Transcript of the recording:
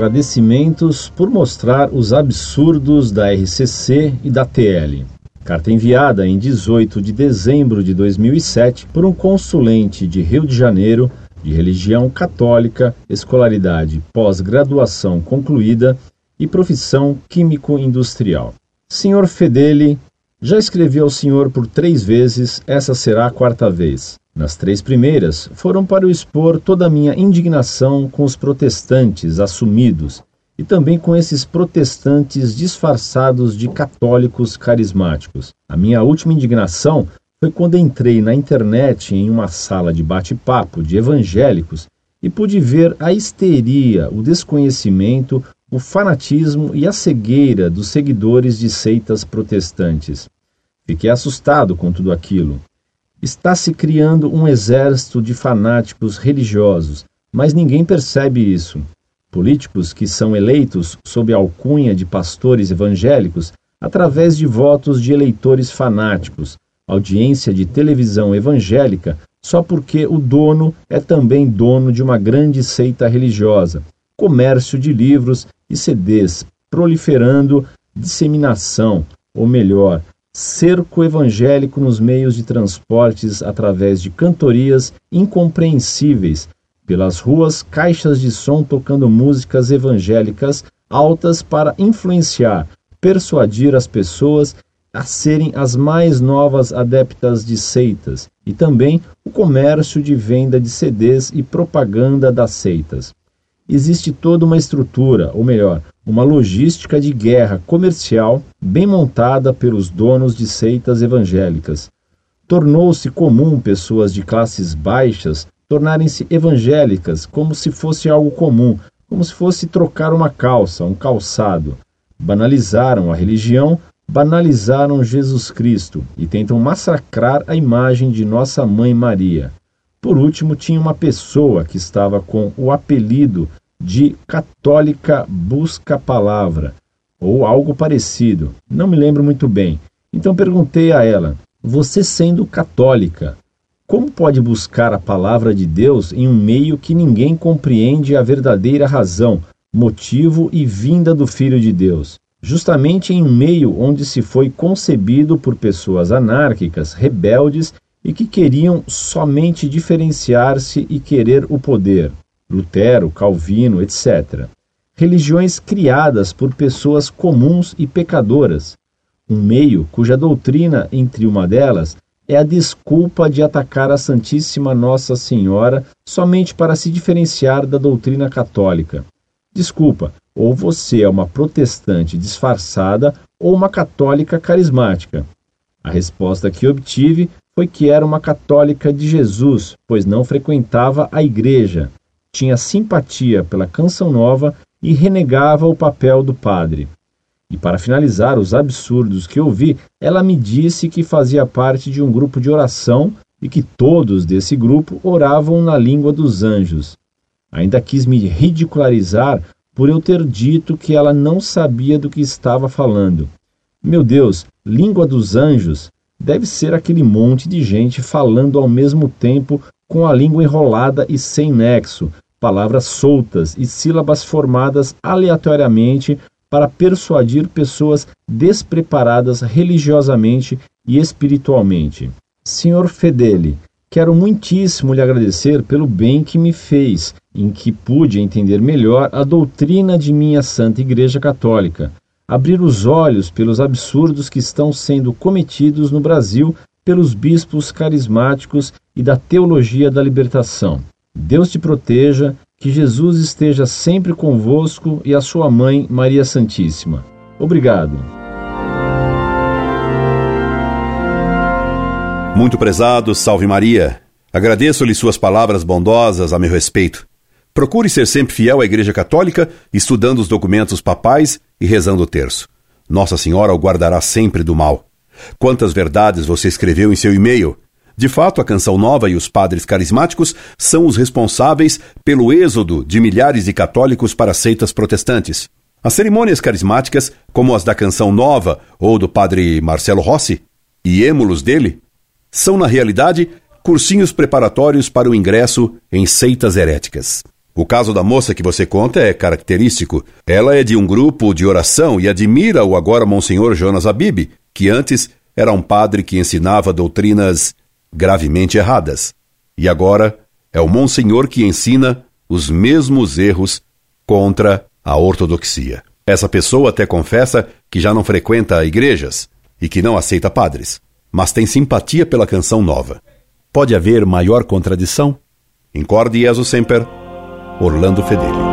agradecimentos por mostrar os absurdos da RCC e da TL. Carta enviada em 18 de dezembro de 2007 por um consulente de Rio de Janeiro, de religião católica, escolaridade pós-graduação concluída e profissão químico-industrial. Senhor Fedeli, já escrevi ao senhor por três vezes, essa será a quarta vez. Nas três primeiras, foram para eu expor toda a minha indignação com os protestantes assumidos e também com esses protestantes disfarçados de católicos carismáticos. A minha última indignação foi quando entrei na internet em uma sala de bate-papo de evangélicos e pude ver a histeria, o desconhecimento, o fanatismo e a cegueira dos seguidores de seitas protestantes. Fiquei assustado com tudo aquilo. Está se criando um exército de fanáticos religiosos, mas ninguém percebe isso. Políticos que são eleitos sob a alcunha de pastores evangélicos através de votos de eleitores fanáticos, audiência de televisão evangélica só porque o dono é também dono de uma grande seita religiosa, comércio de livros e CDs, proliferando disseminação, ou melhor, cerco evangélico nos meios de transportes através de cantorias incompreensíveis, pelas ruas caixas de som tocando músicas evangélicas altas para influenciar, persuadir as pessoas a serem as mais novas adeptas de seitas, e também o comércio de venda de CDs e propaganda das seitas. Existe toda uma estrutura, ou melhor, uma logística de guerra comercial bem montada pelos donos de seitas evangélicas. Tornou-se comum pessoas de classes baixas tornarem-se evangélicas como se fosse algo comum, como se fosse trocar uma calça, um calçado. Banalizaram a religião, banalizaram Jesus Cristo e tentam massacrar a imagem de Nossa Mãe Maria. Por último, tinha uma pessoa que estava com o apelido de Católica Busca Palavra, ou algo parecido, não me lembro muito bem. Então perguntei a ela: Você sendo católica, como pode buscar a palavra de Deus em um meio que ninguém compreende a verdadeira razão, motivo e vinda do Filho de Deus? Justamente em um meio onde se foi concebido por pessoas anárquicas, rebeldes e que queriam somente diferenciar-se e querer o poder. Lutero, Calvino, etc. Religiões criadas por pessoas comuns e pecadoras, um meio cuja doutrina, entre uma delas, é a desculpa de atacar a Santíssima Nossa Senhora somente para se diferenciar da doutrina católica. Desculpa, ou você é uma protestante disfarçada ou uma católica carismática. A resposta que obtive foi que era uma católica de Jesus, pois não frequentava a igreja, tinha simpatia pela canção nova e renegava o papel do padre. E para finalizar os absurdos que ouvi, ela me disse que fazia parte de um grupo de oração e que todos desse grupo oravam na língua dos anjos. Ainda quis me ridicularizar por eu ter dito que ela não sabia do que estava falando. Meu Deus, língua dos anjos deve ser aquele monte de gente falando ao mesmo tempo com a língua enrolada e sem nexo, palavras soltas e sílabas formadas aleatoriamente para persuadir pessoas despreparadas religiosamente e espiritualmente. Senhor Fedeli, quero muitíssimo lhe agradecer pelo bem que me fez, em que pude entender melhor a doutrina de minha Santa Igreja Católica, abrir os olhos pelos absurdos que estão sendo cometidos no Brasil pelos bispos carismáticos e da teologia da libertação. Deus te proteja, que Jesus esteja sempre convosco e a sua mãe, Maria Santíssima. Obrigado. Muito prezado, salve Maria. Agradeço-lhe suas palavras bondosas a meu respeito. Procure ser sempre fiel à Igreja Católica, estudando os documentos papais e rezando o terço. Nossa Senhora o guardará sempre do mal. Quantas verdades você escreveu em seu e-mail? De fato, a Canção Nova e os padres carismáticos são os responsáveis pelo êxodo de milhares de católicos para seitas protestantes. As cerimônias carismáticas, como as da Canção Nova ou do padre Marcelo Rossi, e êmulos dele, são, na realidade, cursinhos preparatórios para o ingresso em seitas heréticas. O caso da moça que você conta é característico. Ela é de um grupo de oração e admira o agora Monsenhor Jonas Abib, que antes era um padre que ensinava doutrinas gravemente erradas. E agora é o Monsenhor que ensina os mesmos erros contra a ortodoxia. Essa pessoa até confessa que já não frequenta igrejas e que não aceita padres, mas tem simpatia pela canção nova. Pode haver maior contradição? Incorde Jesus Semper, Orlando Fedeli.